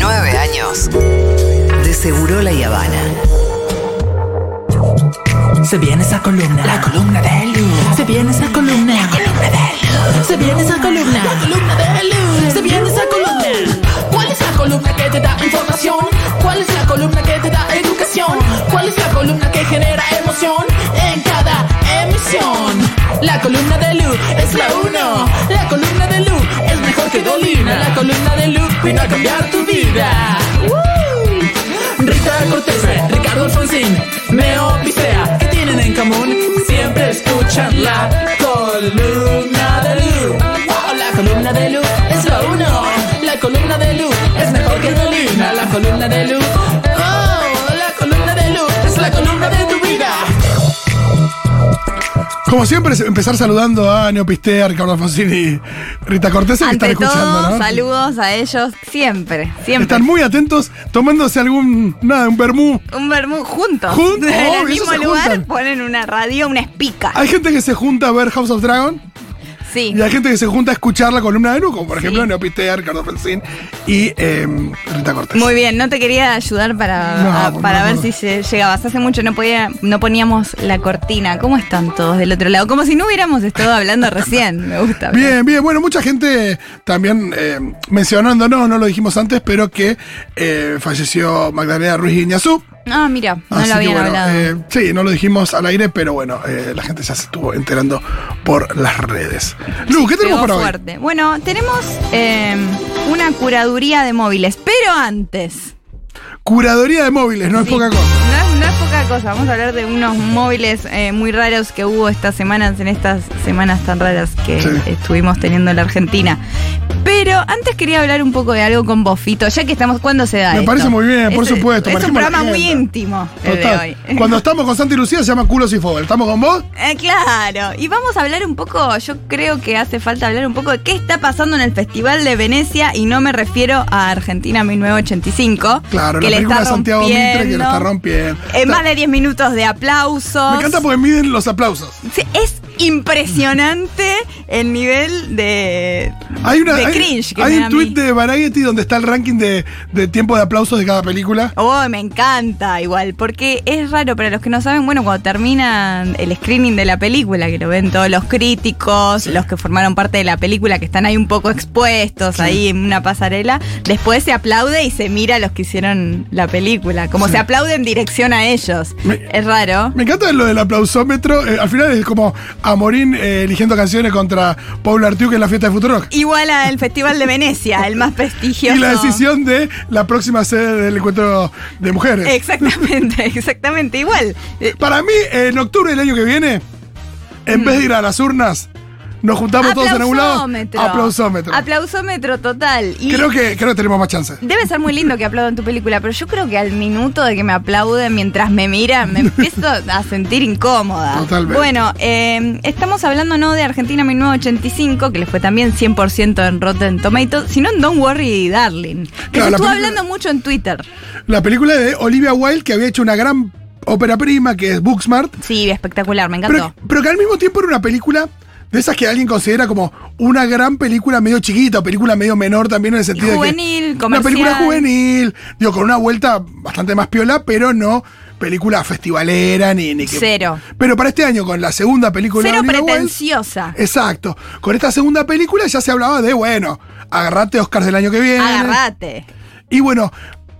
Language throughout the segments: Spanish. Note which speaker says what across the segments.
Speaker 1: Nueve años de Seguro La Habana.
Speaker 2: Se viene esa columna. La columna de Lu. Se viene esa columna. La columna de Lu. Se viene esa columna. La columna de Lu. Se viene esa columna. ¿Cuál es la columna que te da información? ¿Cuál es la columna que te da educación? ¿Cuál es la columna que genera emoción en cada emisión? La columna de Lu es la uno. La columna de Lu es mejor que Dolina. La columna de Lu vino a cambiar tu vida. Columna de Lu. Oh, la columna de Lu es la columna de tu vida.
Speaker 3: Como siempre, empezar saludando a Neopistea, Ricardo Alfonsín y Rita Cortés que
Speaker 4: Ante
Speaker 3: están escuchando,
Speaker 4: todo,
Speaker 3: ¿no?
Speaker 4: saludos a ellos siempre, siempre.
Speaker 3: Están muy atentos, tomándose algún, nada, un vermú.
Speaker 4: Un vermú juntos.
Speaker 3: Juntos,
Speaker 4: en el mismo lugar
Speaker 3: juntan.
Speaker 4: ponen una radio, una espica.
Speaker 3: Hay gente que se junta a ver House of Dragon
Speaker 4: Sí.
Speaker 3: y hay gente que se junta a escuchar la columna de Nu, como por ejemplo
Speaker 4: Sí.
Speaker 3: Neopistea, Ricardo Alfonsín y eh, Rita Cortés.
Speaker 4: Muy bien, no te quería ayudar para,
Speaker 3: No,
Speaker 4: a-
Speaker 3: por
Speaker 4: para ver si llegabas. Hace mucho no podía, no poníamos la cortina. ¿Cómo están todos del otro lado? Como si no hubiéramos estado hablando recién. Me gusta.
Speaker 3: Bien, bien, bueno, mucha gente también eh, mencionando, no, no lo dijimos antes, pero que eh, falleció Magdalena Ruiz Iñazú.
Speaker 4: Ah, mira, no
Speaker 3: Así
Speaker 4: lo habían
Speaker 3: bueno,
Speaker 4: hablado.
Speaker 3: eh, sí, no lo dijimos al aire, pero bueno, eh, la gente ya se estuvo enterando por las redes. Lu, ¿qué tenemos para hoy?
Speaker 4: fuerte. Bueno, tenemos eh, una curaduría de móviles, pero antes.
Speaker 3: Curadoría de móviles, no es
Speaker 4: Sí.
Speaker 3: poca cosa.
Speaker 4: No es, no es poca cosa. Vamos a hablar de unos móviles eh, muy raros que hubo estas semanas, en estas semanas tan raras que
Speaker 3: Sí.
Speaker 4: estuvimos teniendo en la Argentina. Pero antes quería hablar un poco de algo con Bofito, ya que estamos. ¿Cuándo se da
Speaker 3: Me
Speaker 4: esto?
Speaker 3: parece muy bien, por
Speaker 4: Es-
Speaker 3: supuesto,
Speaker 4: Es un
Speaker 3: la
Speaker 4: programa muy íntimo el de hoy.
Speaker 3: Cuando estamos con Santi y Lucía se llama Culos y Fobel. ¿Estamos con vos?
Speaker 4: Eh, claro, y vamos a hablar un poco, yo creo que hace falta hablar un poco de qué está pasando en el Festival de Venecia y no me refiero a Argentina 1985.
Speaker 3: Claro,
Speaker 4: que
Speaker 3: la
Speaker 4: le
Speaker 3: película de
Speaker 4: está
Speaker 3: Santiago Mitre que lo está
Speaker 4: rompiendo.
Speaker 3: rompiendo.
Speaker 4: Más de 10 minutos de aplausos.
Speaker 3: Me encanta porque miden los aplausos.
Speaker 4: Sí, Es impresionante el nivel de,
Speaker 3: Hay, una,
Speaker 4: de
Speaker 3: hay,
Speaker 4: cringe que
Speaker 3: hay un tweet de Variety donde está el ranking de, de tiempo de aplausos de cada película.
Speaker 4: Oh, me encanta igual, porque es raro para los que no saben, bueno, cuando terminan el screening de la película, que lo ven todos los críticos, los que formaron parte de la película, que están ahí un poco expuestos, ahí en una pasarela, después se aplaude y se mira a los que hicieron la película, como
Speaker 3: Sí.
Speaker 4: se aplaude en dirección a ellos.
Speaker 3: Me-
Speaker 4: es raro.
Speaker 3: Me encanta lo del aplausómetro. eh, al final es como Amorín eh, eligiendo canciones contra Paul Artiuk en la fiesta de Futurock.
Speaker 4: Igual al Festival de Venecia, el más prestigioso.
Speaker 3: Y la decisión de la próxima sede del encuentro de mujeres.
Speaker 4: Exactamente, exactamente igual.
Speaker 3: Para mí, en octubre del año que viene, en vez de ir a las urnas, nos juntamos todos en algún lado.
Speaker 4: Aplausómetro.
Speaker 3: Aplausómetro.
Speaker 4: Aplausómetro total. Y
Speaker 3: Creo que, creo que tenemos más chance.
Speaker 4: Debe ser muy lindo que aplaudan tu película, pero yo creo que al minuto de que me aplauden mientras me miran, me empiezo a sentir incómoda.
Speaker 3: Totalmente.
Speaker 4: Bueno, eh, estamos hablando no de Argentina 1985, que les fue también 100% en Rotten Tomatoes, sino en Don't Worry Darling. Que
Speaker 3: Claro,
Speaker 4: se estuvo hablando mucho en Twitter.
Speaker 3: La película de Olivia Wilde, que había hecho una gran ópera prima, que es Booksmart.
Speaker 4: Sí, espectacular, me encantó.
Speaker 3: Pero, pero que al mismo tiempo era una película de esas que alguien considera como una gran película medio chiquita, o película medio menor también en el sentido de
Speaker 4: juvenil,
Speaker 3: que una película
Speaker 4: comercial.
Speaker 3: juvenil, digo, con una vuelta bastante más piola, pero no película festivalera ni, ni que...
Speaker 4: Cero.
Speaker 3: Pero para este año, con la segunda película
Speaker 4: Cero
Speaker 3: de
Speaker 4: pretenciosa.
Speaker 3: Exacto. Con esta segunda película ya se hablaba de, bueno, agarrate Oscars del año que viene.
Speaker 4: Agarrate.
Speaker 3: Y bueno,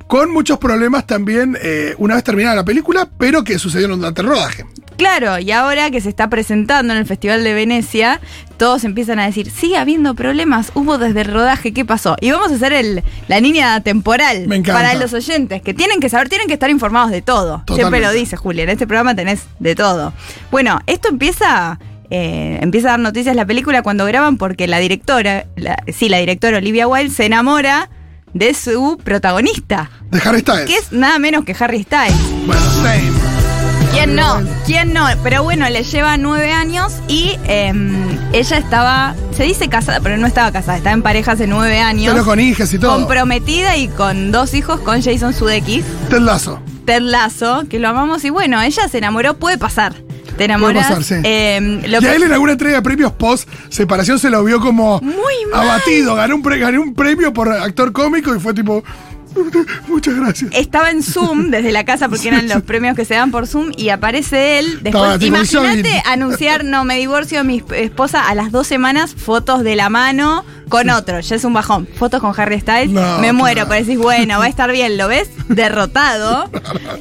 Speaker 3: con muchos problemas también eh, una vez terminada la película, pero que sucedieron durante el rodaje.
Speaker 4: Claro, y ahora que se está presentando en el Festival de Venecia, todos empiezan a decir, sigue habiendo problemas, hubo desde el rodaje, ¿qué pasó? Y vamos a hacer el, la línea temporal
Speaker 3: Me
Speaker 4: para los oyentes, que tienen que saber, tienen que estar informados de todo. Siempre lo dice Julia, en este programa tenés de todo. Bueno, esto empieza... eh, empieza a dar noticias la película cuando graban porque la directora, la- sí, la directora Olivia Wilde se enamora de su protagonista,
Speaker 3: De Harry Styles.
Speaker 4: que es nada menos que Harry Styles.
Speaker 3: Bueno, same.
Speaker 4: ¿Quién no? ¿Quién no? Pero bueno, le lleva nueve años y em, ella estaba, se dice casada, pero no estaba casada, estaba en pareja hace nueve años.
Speaker 3: Pero con hijas y todo.
Speaker 4: Comprometida y con dos hijos con Jason Sudeikis,
Speaker 3: Ted Lasso.
Speaker 4: Ted Lasso, que lo amamos y bueno, ella se enamoró, puede pasar. te enamoras.
Speaker 3: pasar, sí.
Speaker 4: Eh, lo
Speaker 3: y
Speaker 4: que-
Speaker 3: a él en alguna entrega de premios post separación se lo vio como
Speaker 4: Muy mal.
Speaker 3: abatido. Ganó un, pre- ganó un premio por actor cómico y fue tipo. Muchas gracias.
Speaker 4: estaba en Zoom desde la casa porque eran los premios que se dan por Zoom y aparece él. Después, imagínate anunciar, no, me divorcio de mi esposa a las dos semanas, fotos de la mano con otro. Ya es un bajón. Fotos con Harry Styles.
Speaker 3: No,
Speaker 4: me muero,
Speaker 3: claro.
Speaker 4: pero decís, bueno, va a estar bien, ¿lo ves? Derrotado.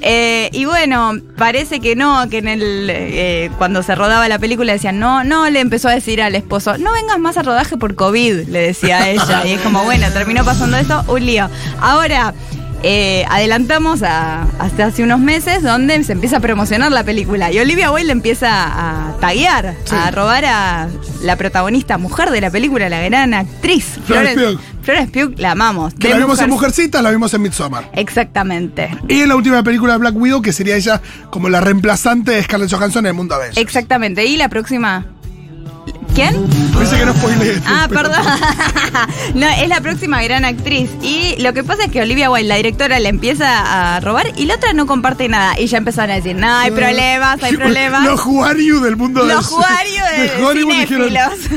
Speaker 4: Eh, y bueno, parece que no, que en el eh, cuando se rodaba la película decían, no, no, le empezó a decir al esposo, no vengas más a rodaje por COVID, le decía a ella. Y es como, bueno, terminó pasando esto, un lío. Ahora, eh, adelantamos a, hasta hace unos meses donde se empieza a promocionar la película y Olivia Wilde empieza a taguear, a robar a la protagonista mujer de la película, la gran actriz
Speaker 3: Florence Pugh.
Speaker 4: Florence Pugh, la amamos.
Speaker 3: Que
Speaker 4: De
Speaker 3: la vimos en
Speaker 4: Mujer-
Speaker 3: Mujercitas, la vimos en Midsommar.
Speaker 4: Exactamente.
Speaker 3: Y en la última película de Black Widow, que sería ella como la reemplazante de Scarlett Johansson en el mundo Avengers.
Speaker 4: Exactamente. ¿Y la próxima? ¿Quién?
Speaker 3: Dice que no.
Speaker 4: Ah, perdón. no, es la próxima gran actriz. Y lo que pasa es que Olivia Wilde, la directora, le empieza a robar y la otra no comparte nada. Y ya empezaron a decir, no, hay problemas, hay problemas.
Speaker 3: Los Juariu del mundo
Speaker 4: Los
Speaker 3: del-
Speaker 4: juarios de,
Speaker 3: de Hollywood dijeron.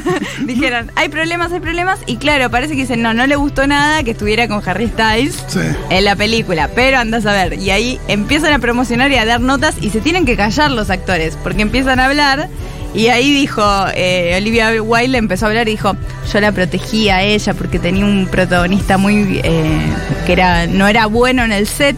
Speaker 4: dijeron, hay problemas, hay problemas. Y claro, parece que dicen, no, no le gustó nada que estuviera con Harry Styles
Speaker 3: Sí.
Speaker 4: en la película. Pero andas a ver. Y ahí empiezan a promocionar y a dar notas y se tienen que callar los actores porque empiezan a hablar. Y ahí dijo, eh, Olivia Wilde empezó a hablar y dijo, yo la protegía a ella porque tenía un protagonista muy, eh, que era, no era bueno en el set,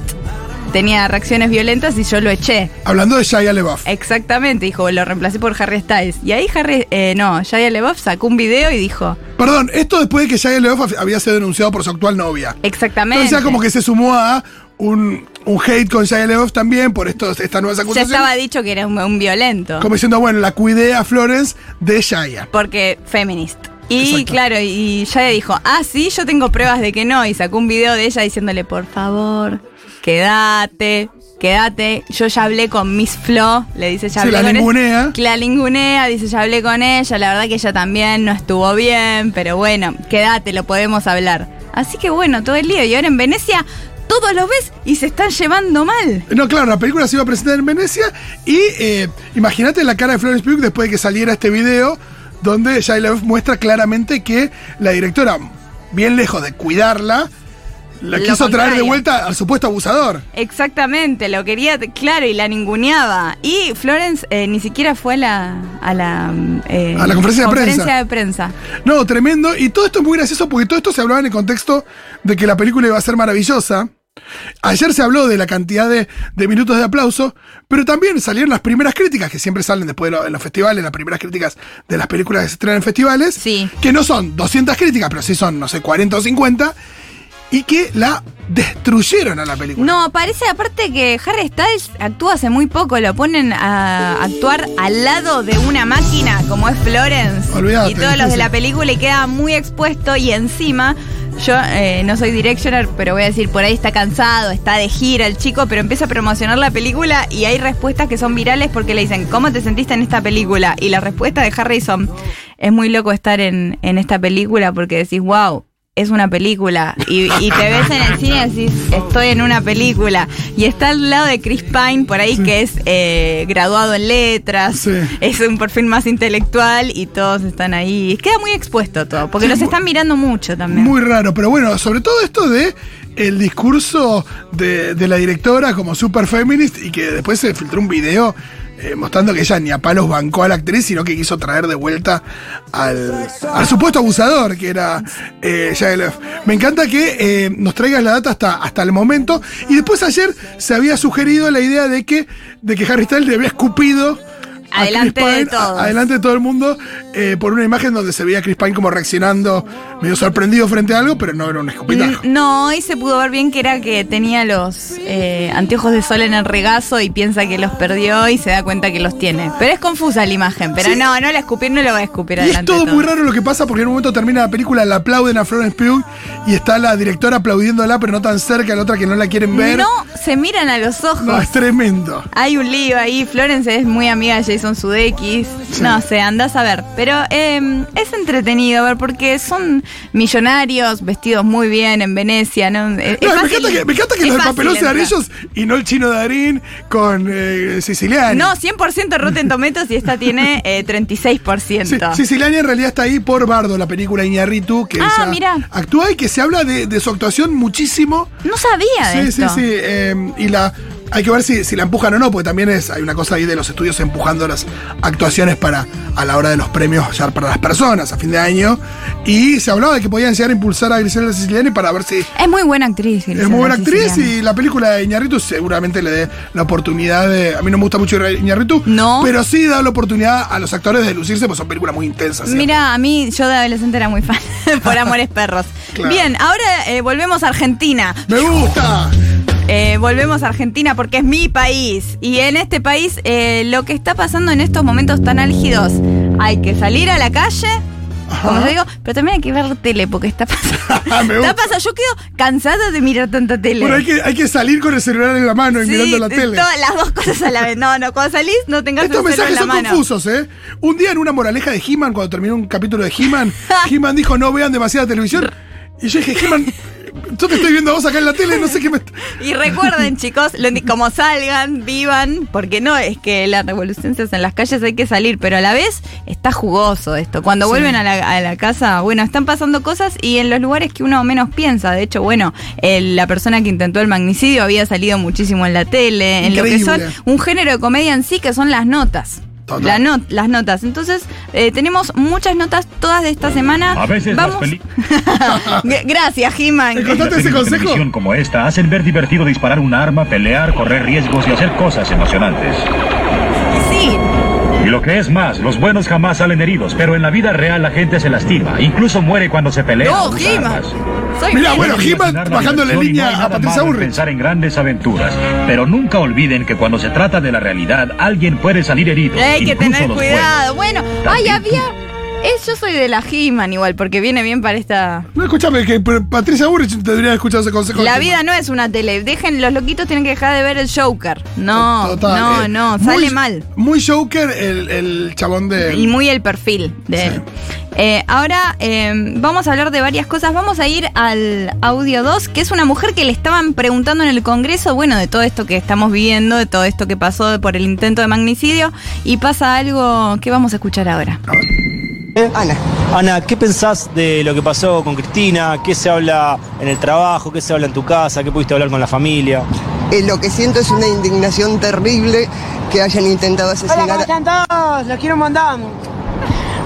Speaker 4: tenía reacciones violentas y yo lo eché.
Speaker 3: Hablando de Shia LaBeouf.
Speaker 4: Exactamente, dijo, lo reemplacé por Harry Styles. Y ahí Harry, eh, no, Shia LaBeouf sacó un video y dijo,
Speaker 3: Perdón, esto después de que Shia LaBeouf había sido denunciado por su actual novia.
Speaker 4: exactamente.
Speaker 3: Entonces ya como que se sumó a un, un hate con Shia LaBeouf también por estos, estas nuevas
Speaker 4: ya
Speaker 3: acusaciones.
Speaker 4: estaba dicho que era un, un violento.
Speaker 3: Como diciendo, bueno, la cuidé a Florence de Shia.
Speaker 4: Porque feminist. Y
Speaker 3: Exacto.
Speaker 4: claro, y Shia dijo, ah, sí, yo tengo pruebas de que no. Y sacó un video de ella diciéndole, por favor, quédate, quédate. Yo ya hablé con Miss Flo, le dice, ya hablé
Speaker 3: la
Speaker 4: ella".
Speaker 3: ningunea.
Speaker 4: Que la ningunea, dice, ya hablé con ella. La verdad que ella también no estuvo bien, pero bueno, quédate, lo podemos hablar. Así que bueno, todo el lío. Y ahora en Venecia todos los ves y se están llevando mal.
Speaker 3: No, claro, la película se iba a presentar en Venecia y eh, imagínate la cara de Florence Pugh después de que saliera este video donde Shia LaBeouf muestra claramente que la directora, bien lejos de cuidarla, la
Speaker 4: Lo
Speaker 3: quiso traer de vuelta al supuesto abusador.
Speaker 4: Exactamente, lo quería, claro, y la ninguneaba. Y Florence eh, ni siquiera fue a la, a la, eh,
Speaker 3: A la conferencia de
Speaker 4: conferencia
Speaker 3: prensa.
Speaker 4: de prensa.
Speaker 3: No, tremendo. Y todo esto es muy gracioso porque todo esto se hablaba en el contexto de que la película iba a ser maravillosa. Ayer se habló de la cantidad de, de minutos de aplauso, pero también salieron las primeras críticas, que siempre salen después de lo- los festivales, las primeras críticas de las películas que se estrenan en festivales,
Speaker 4: Sí.
Speaker 3: que no son 200 críticas, pero sí son, no sé, 40 o 50, y que la destruyeron a la película.
Speaker 4: No, parece aparte que Harry Styles actúa hace muy poco, lo ponen a actuar al lado de una máquina como es Florence y todos los de la película y queda muy expuesto y encima yo eh, no soy directioner, pero voy a decir, por ahí está cansado, está de gira el chico, pero empieza a promocionar la película y hay respuestas que son virales porque le dicen, ¿cómo te sentiste en esta película? Y la respuesta de Harry son, es muy loco estar en, en esta película porque decís, wow, es una película y, y te ves en el cine y decís, estoy en una película. Y está al lado de Chris Pine por ahí, que es eh, graduado en letras,
Speaker 3: Sí.
Speaker 4: es un perfil más intelectual y todos están ahí. Queda muy expuesto todo, porque
Speaker 3: Sí,
Speaker 4: los están mirando mucho también.
Speaker 3: Muy raro, pero bueno, sobre todo esto de el discurso de, de la directora como super feminist y que después se filtró un video eh, mostrando que ella ni a palos bancó a la actriz, sino que quiso traer de vuelta al, supuesto abusador que era eh. Me encanta que eh, nos traigas la data hasta, hasta el momento. Y después ayer se había sugerido la idea de que, de que Harry Styles le había escupido
Speaker 4: Adelante de todos.
Speaker 3: adelante de todo el mundo, eh, por una imagen donde se veía a Chris Pine como reaccionando, medio sorprendido frente a algo, pero no era un escupitajo.
Speaker 4: No, hoy se pudo ver bien que era que tenía los eh, anteojos de sol en el regazo y piensa que los perdió y se da cuenta que los tiene. Pero es confusa la imagen, pero
Speaker 3: Sí.
Speaker 4: no, no la escupir, no lo va a escupir
Speaker 3: Y es
Speaker 4: adelante. de
Speaker 3: todo muy raro lo que pasa porque en un momento termina la película, la aplauden a Florence Pugh y está la directora aplaudiéndola, pero no tan cerca, la otra que no la quieren ver.
Speaker 4: No, se miran a los ojos.
Speaker 3: No, es tremendo.
Speaker 4: Hay un lío ahí. Florence es muy amiga de Jason Sudeikis. No sé, andás a ver. Pero eh, es entretenido a ver porque son millonarios vestidos muy bien en Venecia. ¿no? Es- es
Speaker 3: No, me, encanta que, me encanta que
Speaker 4: es
Speaker 3: los del papelón sean ellos y no el chino Darín con eh, Siciliani.
Speaker 4: No, 100% Rotten Tomatoes y esta tiene eh, 36%.
Speaker 3: Sí, Siciliani en realidad está ahí por Bardo, la película Iñarritu, que
Speaker 4: Ah,
Speaker 3: ella actúa y que se habla de, de su actuación muchísimo.
Speaker 4: No sabía de
Speaker 3: Sí, sí,
Speaker 4: esto.
Speaker 3: sí. eh, y la hay que ver si, si la empujan o no, porque también es, hay una cosa ahí de los estudios empujando las actuaciones para a la hora de los premios ya para las personas a fin de año. Y se hablaba de que podían llegar a impulsar a Griselda Siciliani para ver si
Speaker 4: Es muy buena actriz.
Speaker 3: es muy buena actriz y la película de Iñarritu seguramente le dé la oportunidad de. A mí no me gusta mucho Iñarritu,
Speaker 4: No.
Speaker 3: pero sí da la oportunidad a los actores de lucirse, pues son películas muy intensas. ¿sí?
Speaker 4: Mira, a mí yo de adolescente era muy fan por Amores Perros.
Speaker 3: Claro.
Speaker 4: Bien, ahora eh, volvemos a Argentina.
Speaker 3: ¡Me gusta!
Speaker 4: Eh, volvemos a Argentina porque es mi país. Y en este país, eh, lo que está pasando en estos momentos tan álgidos, hay que salir a la calle. Como yo digo, pero también hay que ver tele porque está pasando.
Speaker 3: Me
Speaker 4: está pasando. Yo quedo cansada de mirar tanta tele.
Speaker 3: Bueno, hay que, hay que salir con el celular en la mano y
Speaker 4: Sí,
Speaker 3: mirando la tele.
Speaker 4: todas las dos cosas a la vez. No, no, cuando salís no tengas
Speaker 3: Estos
Speaker 4: el
Speaker 3: mensajes
Speaker 4: en la
Speaker 3: son
Speaker 4: mano.
Speaker 3: confusos, ¿eh? Un día en una moraleja de He-Man, cuando terminó un capítulo de He-Man, He-Man dijo no vean demasiada televisión. Y yo dije, He-Man, yo te estoy viendo a vos acá en la tele, no sé qué me.
Speaker 4: Y recuerden, chicos, lo- como salgan, vivan, porque no es que la revolución se hace en las calles, hay que salir, pero a la vez está jugoso esto. Cuando
Speaker 3: Sí.
Speaker 4: vuelven a la, a la casa, bueno, están pasando cosas y en los lugares que uno menos piensa. De hecho, bueno, el- la persona que intentó el magnicidio había salido muchísimo en la tele, en lo que son un género de comedia en sí, que son las notas. La not- las notas. Entonces, eh, tenemos muchas notas todas de esta semana.
Speaker 5: A veces las
Speaker 4: Vamos. G- Gracias, He-Man.
Speaker 3: ¿Encontraste ese consejo?
Speaker 5: como esta hacen ver divertido disparar un arma, pelear, correr riesgos y hacer cosas emocionantes.
Speaker 4: Sí,
Speaker 5: Y lo que es más, los buenos jamás salen heridos, pero en la vida real la gente se lastima, incluso muere cuando se pelea.
Speaker 4: no, He-Man.
Speaker 3: Mira, bueno, He-Man bajándole línea
Speaker 5: no
Speaker 3: a Patricia Bullrich.
Speaker 5: pensar en grandes aventuras, pero nunca olviden que cuando se trata de la realidad, alguien puede salir herido.
Speaker 4: Hay que
Speaker 5: incluso
Speaker 4: tener
Speaker 5: los
Speaker 4: cuidado.
Speaker 5: buenos.
Speaker 4: Bueno, ay, había. Es, yo soy de la He-Man igual, porque viene bien para esta.
Speaker 3: No, escúchame, que Patricia Burrich que escuchar ese consejo.
Speaker 4: La vida no es una tele. Dejen, los loquitos tienen que dejar de ver el Joker. No,
Speaker 3: Total,
Speaker 4: no,
Speaker 3: eh,
Speaker 4: no,
Speaker 3: muy-
Speaker 4: sale mal.
Speaker 3: Muy Joker el, el chabón de.
Speaker 4: Y muy el perfil de él. Eh, ahora eh, vamos a hablar de varias cosas. Vamos a ir al audio 2, que es una mujer que le estaban preguntando en el Congreso, bueno, de todo esto que estamos viviendo, de todo esto que pasó por el intento de magnicidio, y pasa algo que vamos a escuchar ahora.
Speaker 6: Ana.
Speaker 7: Ana, ¿qué pensás de lo que pasó con Cristina? ¿Qué se habla en el trabajo? ¿Qué se habla en tu casa? ¿Qué pudiste hablar con la familia?
Speaker 6: Eh, lo que siento es una indignación terrible que hayan intentado asesinar.
Speaker 8: están todos? Los quiero un montón.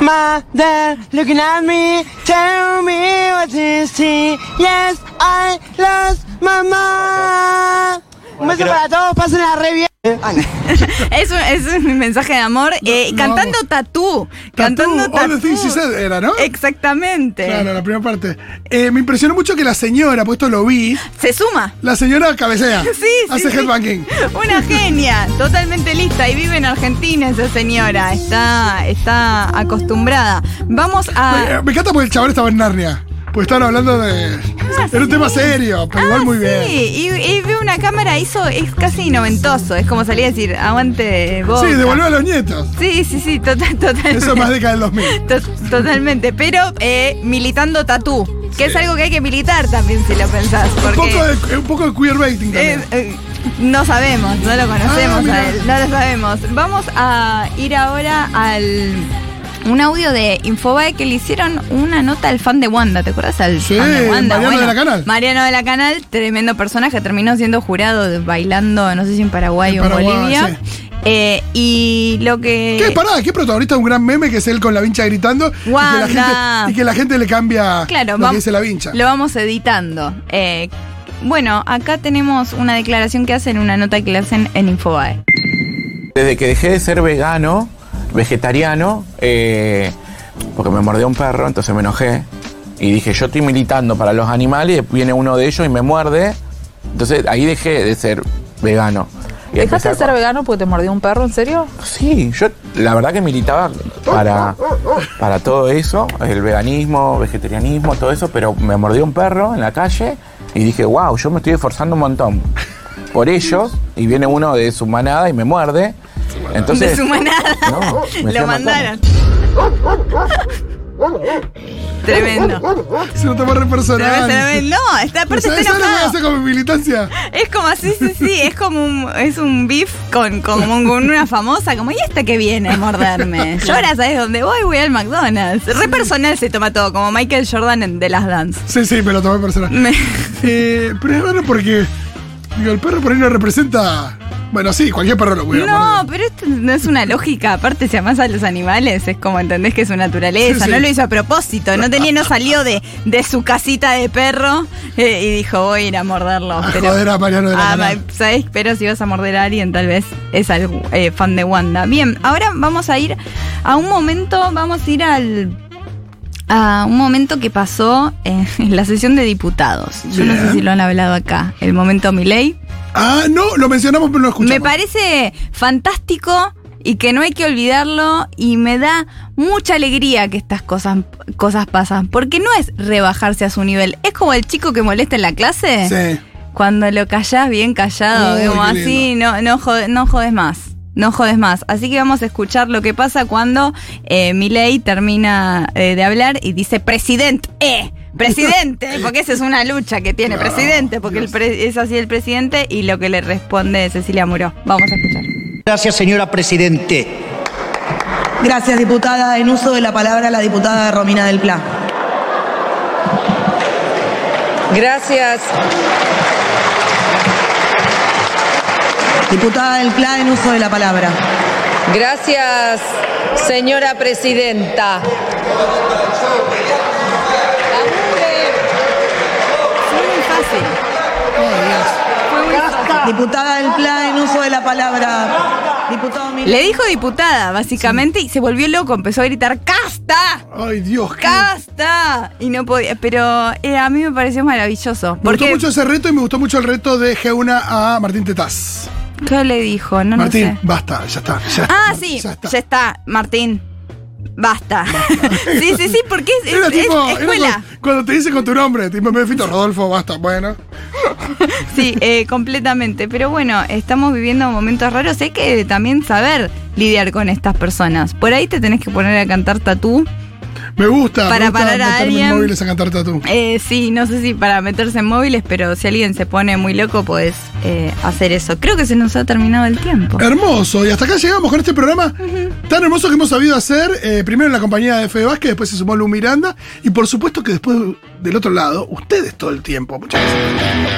Speaker 8: Mother, looking at me, tell me what to see. Yes, I lost mamá. Un beso
Speaker 7: creo-
Speaker 8: para todos, pasen a re bien.
Speaker 6: Ana.
Speaker 4: Es un, es un mensaje de amor eh,
Speaker 3: no,
Speaker 4: cantando tatú.
Speaker 3: Tatú,
Speaker 4: Cantando
Speaker 3: All the Things She
Speaker 4: tatú.
Speaker 3: Said era, ¿no?
Speaker 4: Exactamente.
Speaker 3: Claro, la primera parte. Eh, me impresionó mucho que la señora, pues esto lo vi,
Speaker 4: Se suma.
Speaker 3: la señora cabecea.
Speaker 4: Sí, sí,
Speaker 3: Hace
Speaker 4: sí.
Speaker 3: headbanging.
Speaker 4: Una genia, totalmente lista y vive en Argentina esa señora, está, está acostumbrada. Vamos
Speaker 3: Me,
Speaker 4: a...
Speaker 3: me encanta porque el chaval estaba en Narnia. Pues estaban hablando de. Era un tema serio, pero igual muy
Speaker 4: Ah,
Speaker 3: bien.
Speaker 4: Sí, y, veo una cámara, hizo, es casi noventoso, es como salir a decir, aguante vos.
Speaker 3: Sí, devolver a los nietos.
Speaker 4: Sí, sí, sí, total, totalmente.
Speaker 3: Eso es más década del 2000.
Speaker 4: To- Totalmente, pero eh, militando tatú, que es algo que hay que militar también si lo pensás.
Speaker 3: Un
Speaker 4: Porque
Speaker 3: poco, de, un poco de queerbaiting
Speaker 4: eh,
Speaker 3: también.
Speaker 4: eh, no sabemos, no lo conocemos
Speaker 3: Ah, mira.
Speaker 4: a él, no lo sabemos. Vamos a ir ahora al un audio de Infobae que le hicieron una nota al fan de Wanda, ¿te acuerdas? Al
Speaker 3: Sí,
Speaker 4: fan de Wanda.
Speaker 3: Mariano de la Canal.
Speaker 4: Mariano de la Canal, tremendo personaje, terminó siendo jurado de- bailando, no sé si en Paraguay
Speaker 3: En
Speaker 4: o en Bolivia.
Speaker 3: sí.
Speaker 4: Eh, y lo que.
Speaker 3: ¿Qué? Pará, ¿qué protagonista de un gran meme que es él con la vincha gritando? Y que, la
Speaker 4: Wanda.
Speaker 3: gente, y que la gente le cambia
Speaker 4: Claro,
Speaker 3: lo
Speaker 4: vam-
Speaker 3: que dice la vincha.
Speaker 4: Lo vamos editando. Eh, bueno, acá tenemos una declaración que hacen, una nota que le hacen en Infobae.
Speaker 9: Desde que dejé de ser vegano, vegetariano, eh, porque me mordió un perro, entonces me enojé. Y dije, yo estoy militando para los animales, y viene uno de ellos y me muerde. Entonces ahí dejé de ser vegano. Y
Speaker 10: ¿Dejaste de ser vegano porque te mordió un perro? ¿En serio?
Speaker 9: Sí, yo la verdad que militaba para, para todo eso, el veganismo, vegetarianismo, todo eso, pero me mordió un perro en la calle y dije, wow, yo me estoy esforzando un montón por ellos y viene uno de su manada y me muerde. Entonces. No,
Speaker 4: Lo mandaron. Tremendo.
Speaker 3: Se lo toma re personal.
Speaker 4: Tremendo. No, está
Speaker 3: ¿Sabes
Speaker 4: está
Speaker 3: ¿sabes lo que
Speaker 4: enojado.
Speaker 3: hace con mi militancia?
Speaker 4: Es como así, sí, sí, es como un, es un beef con, con, con una famosa, como, ¿y esta que viene a morderme? Yo ahora sabes dónde voy, voy al McDonald's. Re personal se toma todo, como Michael Jordan en The Last Dance.
Speaker 3: Sí, sí, me lo tomé personal.
Speaker 4: Me-
Speaker 3: Eh, pero es raro porque digo, el perro por ahí no representa. Bueno, sí, cualquier perro lo pudiera
Speaker 4: No, pero esto no es una lógica. Aparte, si amas a los animales, es como entendés que es su naturaleza.
Speaker 3: Sí, sí.
Speaker 4: No lo hizo a propósito. No tenía, no salió de, de su casita de perro eh, y dijo, voy a ir a morderlo.
Speaker 3: A
Speaker 4: pero,
Speaker 3: joder a Mariano de la
Speaker 4: Ah. Pero si vas a morder a alguien, tal vez es algo, eh, fan de Wanda. Bien, ahora vamos a ir a un momento, vamos a ir al. A un momento que pasó eh, en la sesión de diputados. Yo no sé si lo han hablado acá. El momento Milei.
Speaker 3: Ah, no, lo mencionamos pero no lo escuchamos.
Speaker 4: Me parece fantástico y que no hay que olvidarlo y me da mucha alegría que estas cosas, cosas pasan. Porque no es rebajarse a su nivel. Es como el chico que molesta en la clase.
Speaker 3: Sí.
Speaker 4: Cuando lo callás bien callado,
Speaker 3: Uy,
Speaker 4: como así, no, no, jode- no jodes más. No jodes más. Así que vamos a escuchar lo que pasa cuando eh, Milei termina eh, de hablar y dice presidente, eh, presidente, porque esa es una lucha que tiene
Speaker 3: Claro,
Speaker 4: presidente, porque el pre- es así el presidente y lo que le responde Cecilia Muró. Vamos a escuchar.
Speaker 11: Gracias, señora Presidente.
Speaker 12: Gracias, diputada. En uso de la palabra, la diputada Romina del Pla.
Speaker 13: Gracias.
Speaker 12: Diputada del Pla, en uso de la palabra.
Speaker 13: Gracias, señora presidenta.
Speaker 4: Fue muy fácil. Fue muy fácil.
Speaker 12: Diputada del Pla, en uso de la palabra. Diputado Milei.
Speaker 4: Le dijo diputada, básicamente, y se volvió loco, empezó a gritar ¡Casta!
Speaker 3: Ay, Dios, qué.
Speaker 4: ¡Casta! Y no podía, pero eh, a mí me pareció maravilloso.
Speaker 3: Me
Speaker 4: Porque,
Speaker 3: gustó mucho ese reto y me gustó mucho el reto de G1 a Martín Tetaz.
Speaker 4: ¿qué le dijo? No, no
Speaker 3: Martín,
Speaker 4: sé.
Speaker 3: basta, ya está. ya
Speaker 4: Ah, sí,
Speaker 3: Ya está.
Speaker 4: ya está, Martín. Basta. sí, sí, sí, porque es,
Speaker 3: Era
Speaker 4: es-
Speaker 3: tipo,
Speaker 4: es
Speaker 3: era
Speaker 4: escuela.
Speaker 3: cu- cuando te dice con tu nombre, tipo, me Fito Rodolfo, basta, bueno.
Speaker 4: Sí, eh, completamente. Pero bueno, estamos viviendo momentos raros. Hay que también saber lidiar con estas personas. Por ahí te tenés que poner a cantar tatú.
Speaker 3: Me gusta.
Speaker 4: Para
Speaker 3: me gusta
Speaker 4: parar a
Speaker 3: meterme en
Speaker 4: alguien.
Speaker 3: móviles a cantar tatú.
Speaker 4: Eh, sí, no sé si para meterse en móviles, pero si alguien se pone muy loco, puedes eh, hacer eso. Creo que se nos ha terminado el tiempo.
Speaker 3: Hermoso, y hasta acá llegamos con este programa tan hermoso que hemos sabido hacer. eh, primero en la compañía de Fede Vázquez, después se sumó Lu Miranda, y por supuesto que después del otro lado, ustedes todo el tiempo. Muchas gracias.